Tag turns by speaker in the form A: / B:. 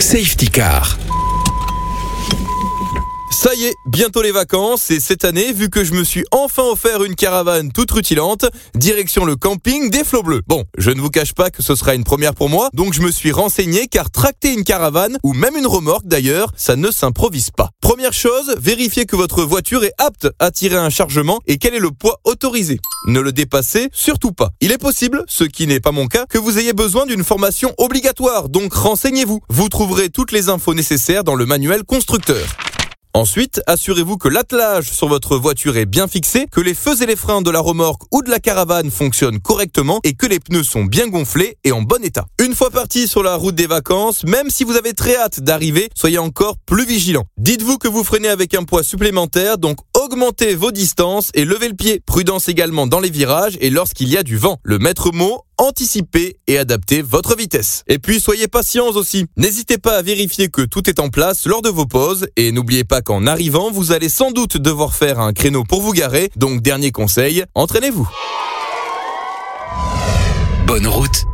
A: Safety Car.
B: Ça y est, bientôt les vacances et cette année, vu que je me suis enfin offert une caravane toute rutilante, direction le camping des flots bleus. Bon, je ne vous cache pas que ce sera une première pour moi, donc je me suis renseigné car tracter une caravane, ou même une remorque d'ailleurs, ça ne s'improvise pas. Première chose, vérifiez que votre voiture est apte à tirer un chargement et quel est le poids autorisé. Ne le dépassez surtout pas. Il est possible, ce qui n'est pas mon cas, que vous ayez besoin d'une formation obligatoire, donc renseignez-vous. Vous trouverez toutes les infos nécessaires dans le manuel constructeur. Ensuite, assurez-vous que l'attelage sur votre voiture est bien fixé, que les feux et les freins de la remorque ou de la caravane fonctionnent correctement et que les pneus sont bien gonflés et en bon état. Une fois parti sur la route des vacances, même si vous avez très hâte d'arriver, soyez encore plus vigilant. Dites-vous que vous freinez avec un poids supplémentaire, donc augmentez vos distances et levez le pied. Prudence également dans les virages et lorsqu'il y a du vent. Le maître mot, anticipez et adaptez votre vitesse. Et puis soyez patients aussi. N'hésitez pas à vérifier que tout est en place lors de vos pauses et n'oubliez pas qu'en arrivant, vous allez sans doute devoir faire un créneau pour vous garer. Donc dernier conseil, entraînez-vous.
A: Bonne route